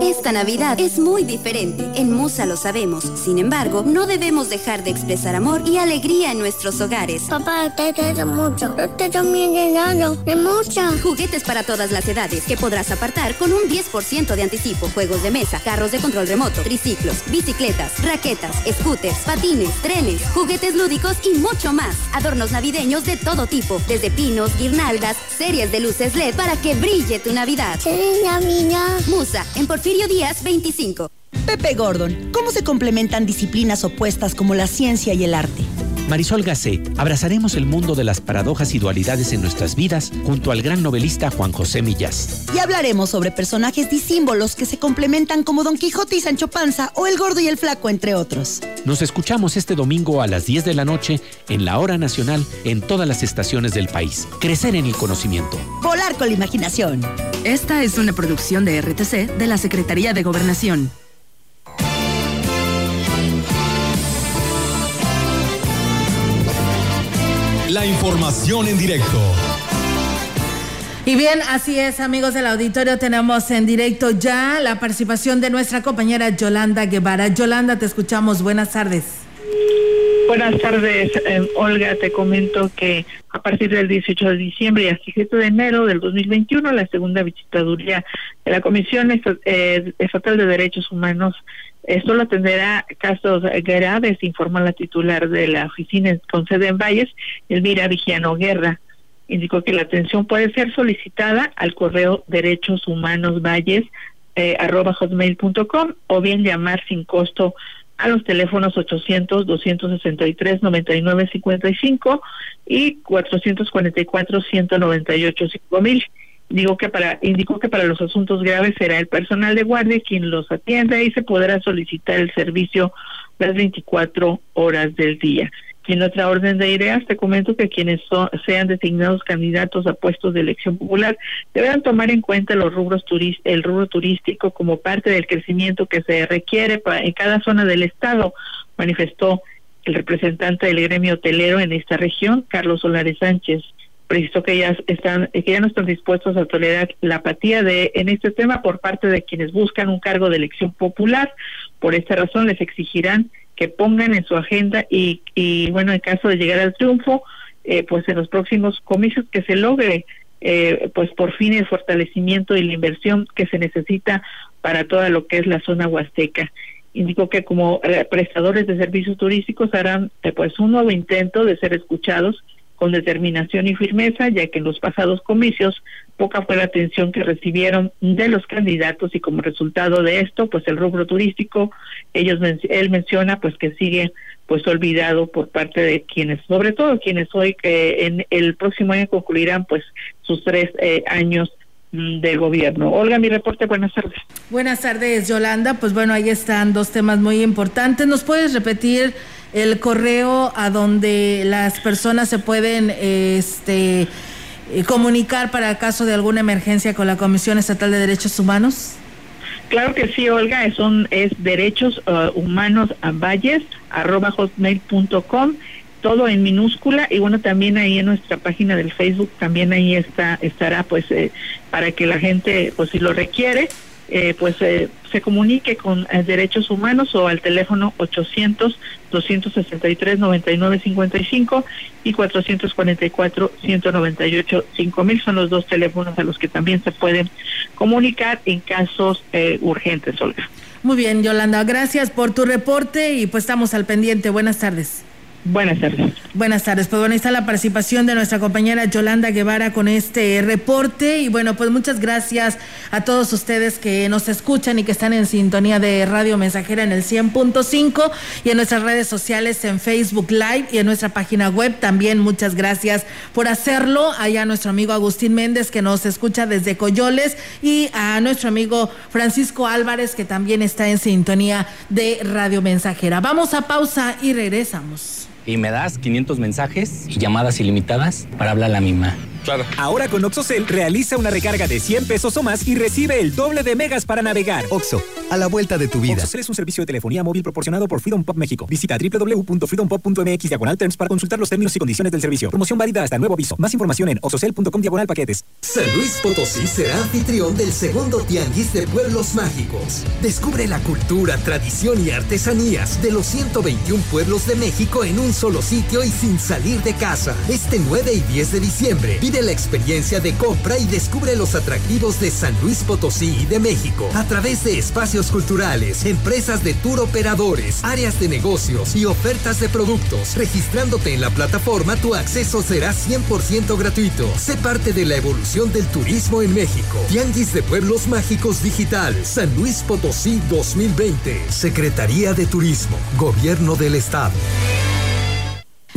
Esta Navidad es muy diferente, en Musa lo sabemos. Sin embargo, no debemos dejar de expresar amor y alegría en nuestros hogares. Papá, te quiero mucho. Te también regalo de mucha. Juguetes para todas las edades que podrás apartar con un 10% de anticipo. Juegos de mesa, carros de control remoto, triciclos, bicicletas, raquetas, scooters, patines, trenes, juguetes lúdicos y mucho más. Adornos navideños de todo tipo, desde pinos, guirnaldas, series de luces LED para que brille tu Navidad. Navidad. Musa, en Porfirio Díaz 25. Pepe Gordon, ¿cómo se complementan disciplinas opuestas como la ciencia y el arte? Marisol Gacé, abrazaremos el mundo de las paradojas y dualidades en nuestras vidas junto al gran novelista Juan José Millás. Y hablaremos sobre personajes disímbolos que se complementan como Don Quijote y Sancho Panza o El Gordo y el Flaco, entre otros. Nos escuchamos este domingo a las 10 de la noche en la hora nacional en todas las estaciones del país. Crecer en el conocimiento. Volar con la imaginación. Esta es una producción de RTC de la Secretaría de Gobernación. La información en directo. Y bien, así es, amigos del auditorio, tenemos en directo ya la participación de nuestra compañera Yolanda Guevara. Yolanda, te escuchamos. Buenas tardes. Buenas tardes, eh, Olga. Te comento que a partir del 18 de diciembre y hasta el 7 de enero del 2021, la segunda visitaduría de la Comisión eh, Estatal de Derechos Humanos eh, solo atenderá casos graves, informó la titular de la oficina con sede en Valles, Elvira Vigiano Guerra. Indicó que la atención puede ser solicitada al correo derechos humanos valles eh, o bien llamar sin costo a los teléfonos 800-263-9955 y 444-198-5000 digo que para indicó que para los asuntos graves será el personal de guardia quien los atienda y se podrá solicitar el servicio las 24 horas del día. En otra orden de ideas, te comento que quienes sean designados candidatos a puestos de elección popular deberán tomar en cuenta los rubros el rubro turístico como parte del crecimiento que se requiere en cada zona del estado, manifestó el representante del gremio hotelero en esta región, Carlos Solares Sánchez preciso que ya están que ya no están dispuestos a tolerar la apatía de en este tema por parte de quienes buscan un cargo de elección popular. Por esta razón les exigirán que pongan en su agenda y, y bueno, en caso de llegar al triunfo, eh, pues en los próximos comicios que se logre eh, pues por fin el fortalecimiento y la inversión que se necesita para toda lo que es la zona huasteca. Indicó que como eh, prestadores de servicios turísticos harán pues un nuevo intento de ser escuchados con determinación y firmeza, ya que en los pasados comicios poca fue la atención que recibieron de los candidatos y como resultado de esto, pues el rubro turístico, ellos él menciona pues que sigue pues olvidado por parte de quienes, sobre todo quienes hoy que en el próximo año concluirán pues sus tres eh, años mm, de gobierno. Olga, mi reporte, buenas tardes. Buenas tardes, Yolanda. Pues bueno, ahí están dos temas muy importantes. ¿Nos puedes repetir el correo a donde las personas se pueden este, eh, comunicar para caso de alguna emergencia con la Comisión Estatal de Derechos Humanos? Claro que sí, Olga, son es derechos uh, humanos a valles arroba hotmail.com todo en minúscula y bueno también ahí en nuestra página del Facebook también ahí está estará pues eh, para que la gente pues si lo requiere eh, pues eh, se comunique con eh, Derechos Humanos o al teléfono 800-263-9955 y 444-198-5000 son los dos teléfonos a los que también se pueden comunicar en casos urgentes, Olga. Muy bien, Yolanda, gracias por tu reporte y pues estamos al pendiente. Buenas tardes. Buenas tardes. Buenas tardes. Pues bueno, ahí está la participación de nuestra compañera Yolanda Guevara con este reporte. Y bueno, pues muchas gracias a todos ustedes que nos escuchan y que están en sintonía de Radio Mensajera en el 100.5 y en nuestras redes sociales en Facebook Live y en nuestra página web. También muchas gracias por hacerlo. Allá a nuestro amigo Agustín Méndez que nos escucha desde Coyoles y a nuestro amigo Francisco Álvarez que también está en sintonía de Radio Mensajera. Vamos a pausa y regresamos y me das 500 mensajes y llamadas ilimitadas para hablar a la misma. Claro. Ahora con OxoCell realiza una recarga de 100 pesos o más y recibe el doble de megas para navegar. Oxo, a la vuelta de tu vida. OxoCell es un servicio de telefonía móvil proporcionado por Freedom Pop México. Visita www.freedompop.mx diagonal terms para consultar los términos y condiciones del servicio. Promoción válida hasta nuevo aviso. Más información en oxocell.com diagonal paquetes. San Luis Potosí será anfitrión del segundo Tianguis de Pueblos Mágicos. Descubre la cultura, tradición y artesanías de los 121 pueblos de México en un solo sitio y sin salir de casa. Este 9 y 10 de diciembre Vive la experiencia de compra y descubre los atractivos de San Luis Potosí y de México a través de espacios culturales, empresas de tour operadores, áreas de negocios y ofertas de productos. Registrándote en la plataforma, tu acceso será 100% gratuito. Sé parte de la evolución del turismo en México. Tianguis de Pueblos Mágicos Digital, San Luis Potosí 2020. Secretaría de Turismo, Gobierno del Estado.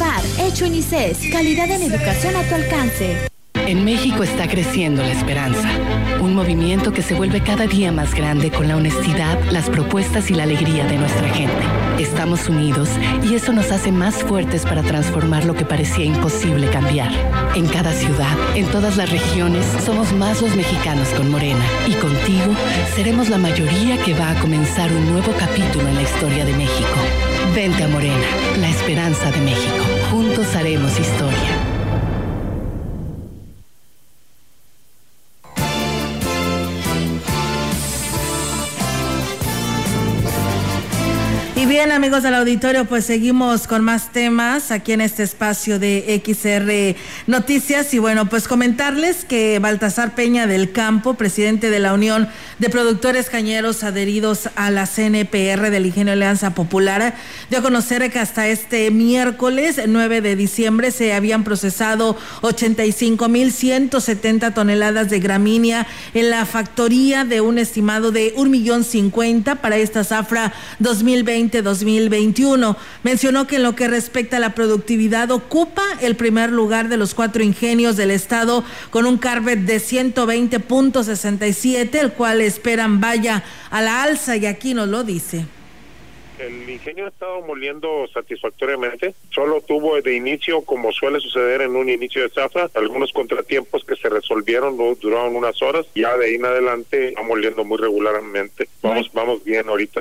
tu Hecho en ICES. Calidad en educación a tu alcance. En México está creciendo la esperanza, un movimiento que se vuelve cada día más grande con la honestidad, las propuestas y la alegría de nuestra gente. Estamos unidos y eso nos hace más fuertes para transformar lo que parecía imposible cambiar. En cada ciudad, en todas las regiones, somos más los mexicanos con Morena y contigo seremos la mayoría que va a comenzar un nuevo capítulo en la historia de México. Vente a Morena, la esperanza de México. Juntos haremos historia. Bien, amigos del auditorio, pues seguimos con más temas aquí en este espacio de XR Noticias. Y bueno, pues comentarles que Baltasar Peña del Campo, presidente de la Unión de Productores Cañeros adheridos a la CNPR del Ingenio Alianza Popular, dio a conocer que hasta este miércoles 9 de diciembre se habían procesado 85.170 toneladas de gramínea en la factoría de un estimado de un millón cincuenta para esta zafra 2020 2020-2021. Mencionó que en lo que respecta a la productividad ocupa el primer lugar de los cuatro ingenios del estado con un carvet de 120.67, el cual esperan vaya a la alza y aquí nos lo dice el ingenio ha estado moliendo satisfactoriamente. Solo tuvo de inicio, como suele suceder en un inicio de zafra, algunos contratiempos que se resolvieron, duraron unas horas. Ya de ahí en adelante va moliendo muy regularmente. Vamos, vamos bien ahorita.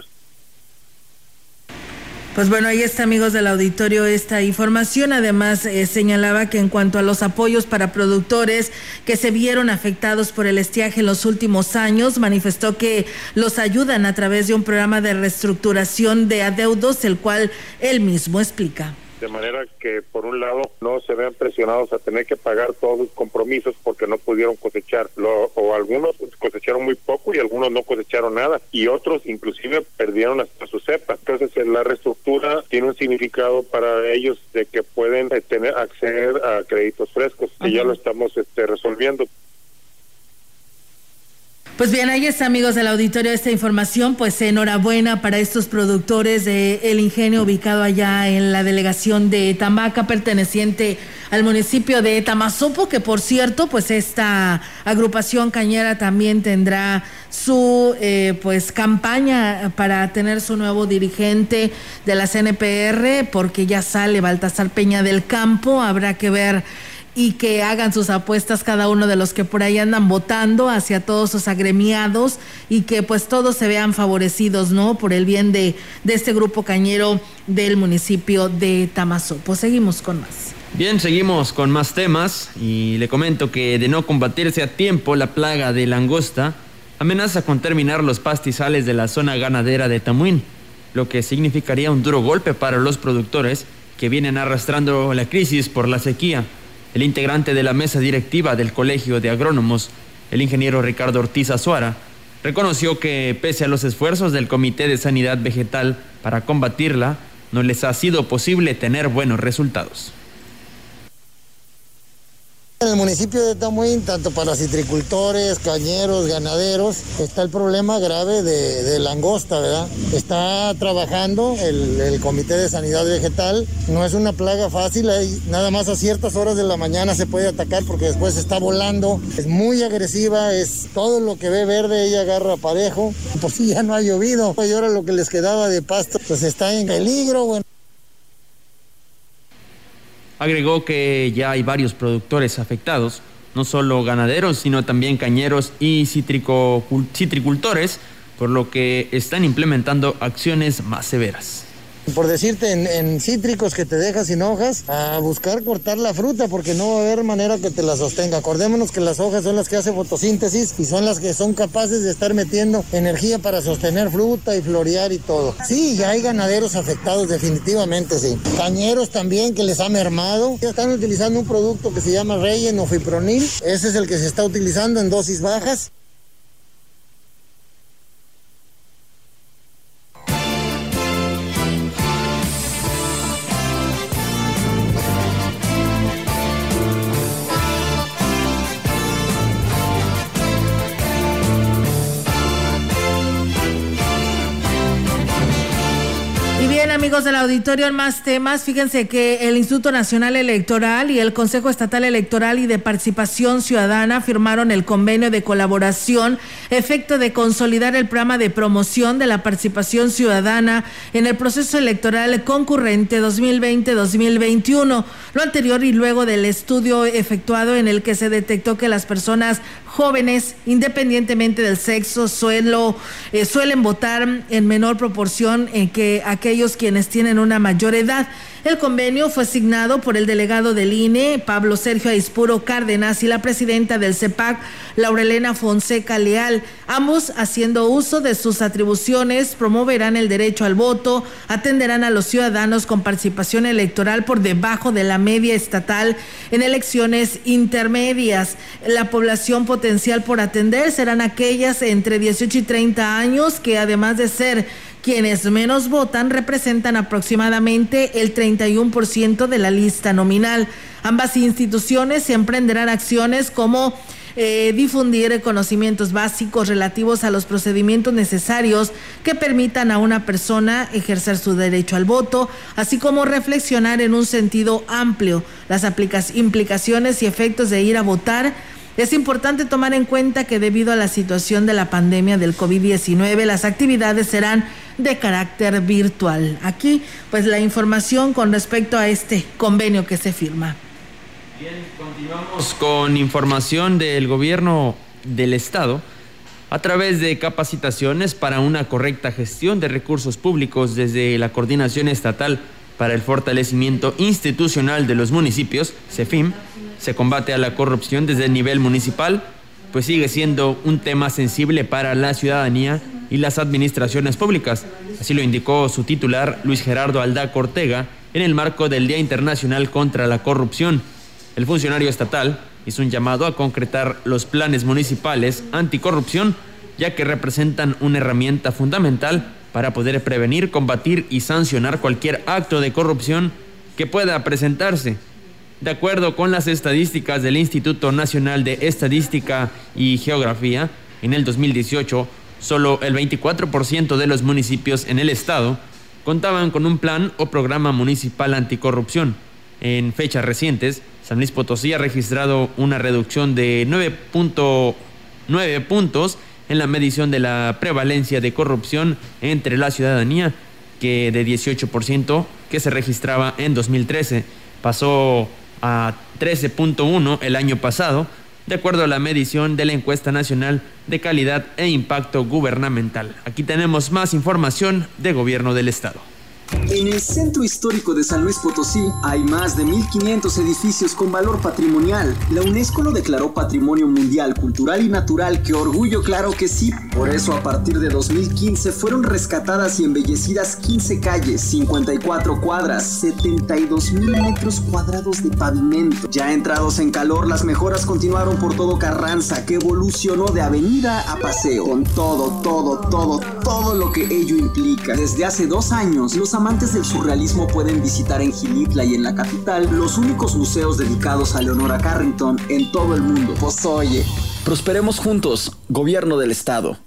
Pues bueno, ahí está, amigos del auditorio, esta información. Además, eh, señalaba que en cuanto a los apoyos para productores que se vieron afectados por el estiaje en los últimos años, manifestó que los ayudan a través de un programa de reestructuración de adeudos, el cual él mismo explica de manera que por un lado no se vean presionados a tener que pagar todos los compromisos porque no pudieron cosechar, o algunos cosecharon muy poco y algunos no cosecharon nada y otros inclusive perdieron hasta su cepa. Entonces la reestructura tiene un significado para ellos de que pueden eh, tener acceder a créditos frescos y ya lo estamos este, resolviendo. Pues bien, ahí está, amigos del auditorio, esta información. Pues enhorabuena para estos productores de El Ingenio, ubicado allá en la delegación de Tamaca, perteneciente al municipio de Tamazopo, que por cierto, pues esta agrupación cañera también tendrá su eh, pues campaña para tener su nuevo dirigente de la CNPR, porque ya sale Baltasar Peña del Campo. Habrá que ver y que hagan sus apuestas cada uno de los que por ahí andan votando hacia todos sus agremiados y que pues todos se vean favorecidos, ¿no? Por el bien de, de este grupo cañero del municipio de Pues Seguimos con más. Bien, seguimos con más temas y le comento que de no combatirse a tiempo la plaga de langosta, amenaza con terminar los pastizales de la zona ganadera de Tamuín, lo que significaría un duro golpe para los productores que vienen arrastrando la crisis por la sequía. El integrante de la mesa directiva del Colegio de Agrónomos, el ingeniero Ricardo Ortiz Azuara, reconoció que pese a los esfuerzos del Comité de Sanidad Vegetal para combatirla, no les ha sido posible tener buenos resultados. En el municipio de Tamuín, tanto para citricultores, cañeros, ganaderos, está el problema grave de, langosta, ¿verdad? Está trabajando el, Comité de Sanidad Vegetal. No es una plaga fácil, nada más a ciertas horas de la mañana se puede atacar porque después está volando. Es muy agresiva, es todo lo que ve verde, ella agarra parejo. Por si ya no ha llovido, y ahora lo que les quedaba de pasto, pues está en peligro, bueno. Agregó que ya hay varios productores afectados, no solo ganaderos, sino también cañeros y citricultores, por lo que están implementando acciones más severas por decirte, en, cítricos que te dejas sin hojas, a buscar cortar la fruta porque no va a haber manera que te la sostenga. Acordémonos que las hojas son las que hacen fotosíntesis y son las que son capaces de estar metiendo energía para sostener fruta y florear y todo. Sí, ya hay ganaderos afectados definitivamente, sí. Cañeros también que les ha mermado. Ya están utilizando un producto que se llama Reyen o Fipronil. Ese es el que se está utilizando en dosis bajas. Amigos del auditorio, en más temas, fíjense que el Instituto Nacional Electoral y el Consejo Estatal Electoral y de Participación Ciudadana firmaron el convenio de colaboración efecto de consolidar el programa de promoción de la participación ciudadana en el proceso electoral concurrente 2020-2021. Lo anterior y luego del estudio efectuado en el que se detectó que las personas jóvenes, independientemente del sexo, suelo, eh, suelen votar en menor proporción en que aquellos quienes tienen una mayor edad. El convenio fue asignado por el delegado del INE, Pablo Sergio Aispuro Cárdenas, y la presidenta del CEPAC, Laurelena Fonseca Leal. Ambos, haciendo uso de sus atribuciones, promoverán el derecho al voto, atenderán a los ciudadanos con participación electoral por debajo de la media estatal en elecciones intermedias. La población potencial por atender serán aquellas entre 18 y 30 años que además de ser quienes menos votan representan aproximadamente el 31% de la lista nominal. Ambas instituciones emprenderán acciones como eh, difundir conocimientos básicos relativos a los procedimientos necesarios que permitan a una persona ejercer su derecho al voto, así como reflexionar en un sentido amplio las implicaciones y efectos de ir a votar es importante tomar en cuenta que debido a la situación de la pandemia del COVID-19, las actividades serán de carácter virtual. Aquí, pues la información con respecto a este convenio que se firma. Bien, continuamos con información del gobierno del estado a través de capacitaciones para una correcta gestión de recursos públicos desde la Coordinación Estatal para el Fortalecimiento Institucional de los Municipios, CEFIM, se combate a la corrupción desde el nivel municipal, pues sigue siendo un tema sensible para la ciudadanía y las administraciones públicas. Así lo indicó su titular, Luis Gerardo Alda Cortega, en el marco del Día Internacional contra la Corrupción. El funcionario estatal hizo un llamado a concretar los planes municipales anticorrupción, ya que representan una herramienta fundamental para poder prevenir, combatir y sancionar cualquier acto de corrupción que pueda presentarse de acuerdo con las estadísticas del Instituto Nacional de Estadística y Geografía, en el 2018, solo el 24% de los municipios en el estado contaban con un plan o programa municipal anticorrupción. En fechas recientes, San Luis Potosí ha registrado una reducción de 9.9 puntos en la medición de la prevalencia de corrupción entre la ciudadanía, que de 18% que se registraba en 2013 pasó a 13.1 el año pasado, de acuerdo a la medición de la encuesta nacional de calidad e impacto gubernamental. Aquí tenemos más información de gobierno del estado. En el centro histórico de San Luis Potosí hay más de 1.500 edificios con valor patrimonial. La UNESCO lo declaró Patrimonio Mundial Cultural y Natural, que orgullo claro que sí. Por eso a partir de 2015 fueron rescatadas y embellecidas 15 calles, 54 cuadras, 72 mil metros cuadrados de pavimento. Ya entrados en calor, las mejoras continuaron por todo Carranza, que evolucionó de avenida a paseo, con todo, todo, todo, todo lo que ello implica. Desde hace dos años, los amantes del surrealismo pueden visitar en Gilitla y en la capital los únicos museos dedicados a Leonora Carrington en todo el mundo. Pues oye, prosperemos juntos, gobierno del estado.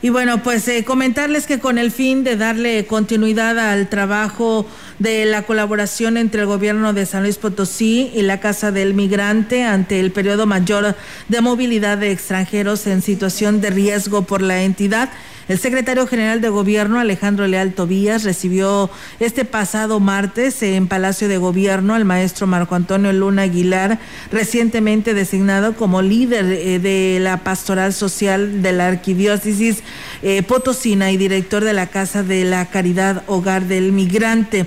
Y bueno, pues eh, comentarles que con el fin de darle continuidad al trabajo de la colaboración entre el gobierno de San Luis Potosí y la Casa del Migrante ante el periodo mayor de movilidad de extranjeros en situación de riesgo por la entidad, el secretario general de Gobierno, Alejandro Leal Tobías, recibió este pasado martes en Palacio de Gobierno al maestro Marco Antonio Luna Aguilar, recientemente designado como líder eh, de la pastoral social de la arquidiócesis eh, Potosina y director de la Casa de la Caridad Hogar del Migrante.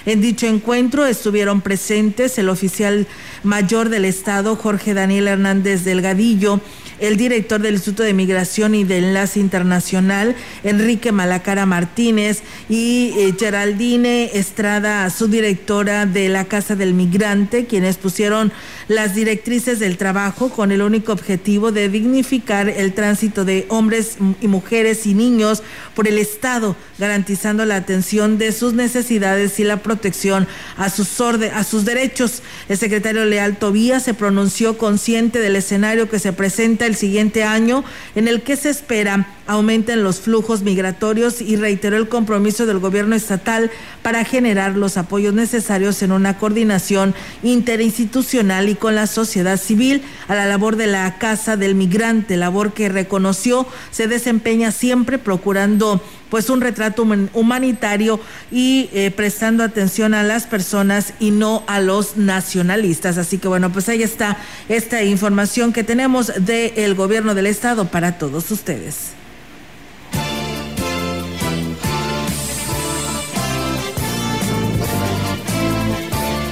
En dicho encuentro estuvieron presentes el oficial mayor del Estado, Jorge Daniel Hernández Delgadillo, el director del Instituto de Migración y de Enlace Internacional, Enrique Malacara Martínez, y eh, Geraldine Estrada, subdirectora de la Casa del Migrante, quienes pusieron las directrices del trabajo con el único objetivo de dignificar el tránsito de hombres y mujeres y niños por el Estado, garantizando la atención de sus necesidades y la protección a sus, a sus derechos. El secretario Leal Tobías se pronunció consciente del escenario que se presenta el siguiente año, en el que se espera aumenten los flujos migratorios y reiteró el compromiso del gobierno estatal para generar los apoyos necesarios en una coordinación interinstitucional y con la sociedad civil a la labor de la Casa del Migrante, labor que reconoció se desempeña siempre procurando pues un retrato humanitario y eh, prestando atención a las personas y no a los nacionalistas. Así que bueno, pues ahí está esta información que tenemos del gobierno del estado para todos ustedes.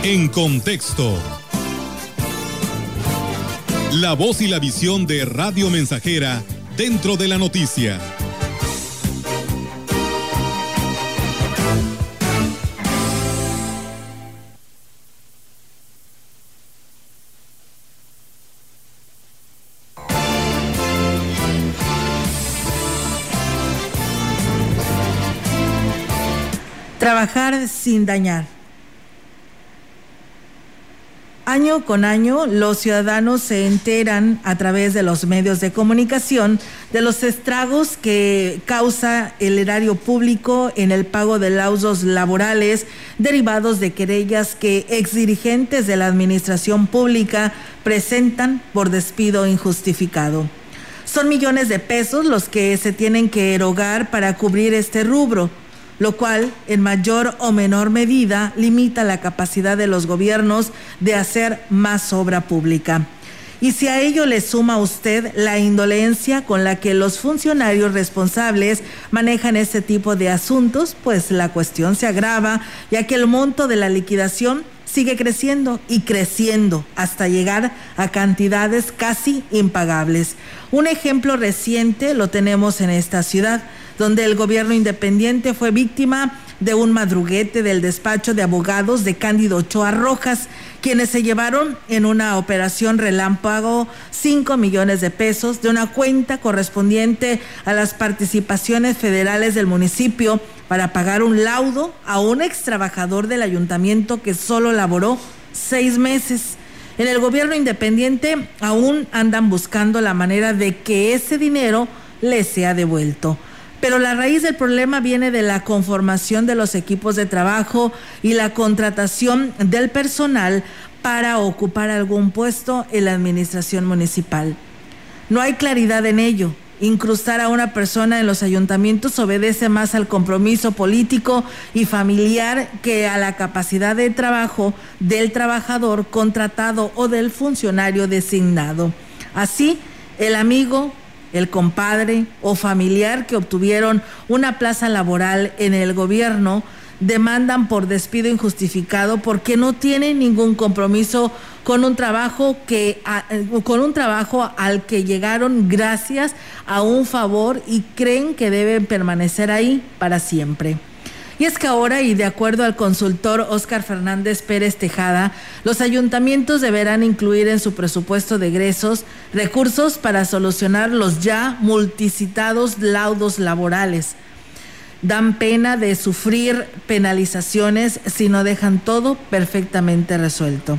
En contexto. La voz y la visión de Radio Mensajera dentro de la noticia. Trabajar sin dañar. Año con año, los ciudadanos se enteran a través de los medios de comunicación de los estragos que causa el erario público en el pago de laudos laborales derivados de querellas que exdirigentes de la administración pública presentan por despido injustificado. Son millones de pesos los que se tienen que erogar para cubrir este rubro lo cual en mayor o menor medida limita la capacidad de los gobiernos de hacer más obra pública. Y si a ello le suma usted la indolencia con la que los funcionarios responsables manejan este tipo de asuntos, pues la cuestión se agrava, ya que el monto de la liquidación sigue creciendo y creciendo hasta llegar a cantidades casi impagables. Un ejemplo reciente lo tenemos en esta ciudad donde el gobierno independiente fue víctima de un madruguete del despacho de abogados de Cándido Ochoa Rojas, quienes se llevaron en una operación relámpago 5 millones de pesos de una cuenta correspondiente a las participaciones federales del municipio para pagar un laudo a un ex trabajador del ayuntamiento que solo laboró seis meses. En el gobierno independiente aún andan buscando la manera de que ese dinero les sea devuelto. Pero la raíz del problema viene de la conformación de los equipos de trabajo y la contratación del personal para ocupar algún puesto en la administración municipal. No hay claridad en ello. Incrustar a una persona en los ayuntamientos obedece más al compromiso político y familiar que a la capacidad de trabajo del trabajador contratado o del funcionario designado. Así, el amigo el compadre o familiar que obtuvieron una plaza laboral en el gobierno demandan por despido injustificado porque no tienen ningún compromiso con un trabajo que con un trabajo al que llegaron gracias a un favor y creen que deben permanecer ahí para siempre. Y es que ahora, y de acuerdo al consultor Óscar Fernández Pérez Tejada, los ayuntamientos deberán incluir en su presupuesto de egresos recursos para solucionar los ya multicitados laudos laborales. Dan pena de sufrir penalizaciones si no dejan todo perfectamente resuelto.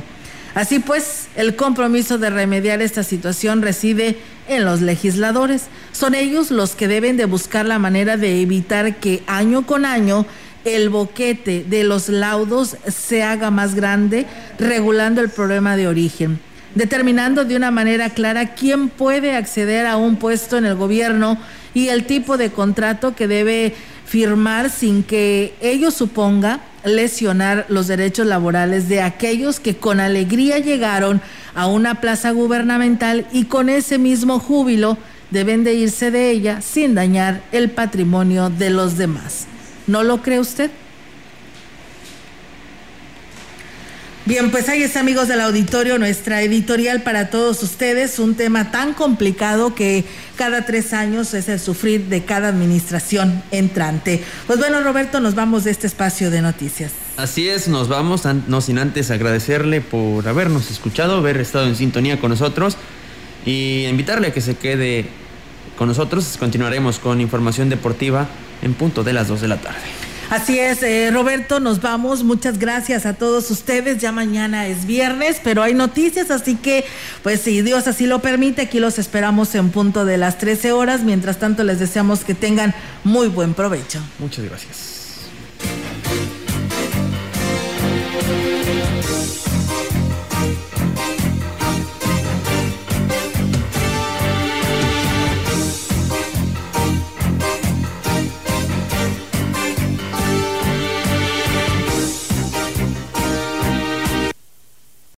Así pues, el compromiso de remediar esta situación reside en los legisladores. Son ellos los que deben de buscar la manera de evitar que año con año el boquete de los laudos se haga más grande, regulando el problema de origen, determinando de una manera clara quién puede acceder a un puesto en el gobierno y el tipo de contrato que debe firmar sin que ello suponga lesionar los derechos laborales de aquellos que con alegría llegaron a una plaza gubernamental y con ese mismo júbilo deben de irse de ella sin dañar el patrimonio de los demás. ¿No lo cree usted? Bien, pues ahí está, amigos del auditorio, nuestra editorial para todos ustedes, un tema tan complicado que cada tres años es el sufrir de cada administración entrante. Pues bueno, Roberto, nos vamos de este espacio de noticias. Así es, nos vamos, no sin antes agradecerle por habernos escuchado, haber estado en sintonía con nosotros y invitarle a que se quede con nosotros. Continuaremos con información deportiva en punto de las 2 de la tarde. Así es, eh, Roberto, nos vamos. Muchas gracias a todos ustedes. Ya mañana es viernes, pero hay noticias, así que, pues si Dios así lo permite, aquí los esperamos en punto de las 13 horas. Mientras tanto, les deseamos que tengan muy buen provecho. Muchas gracias.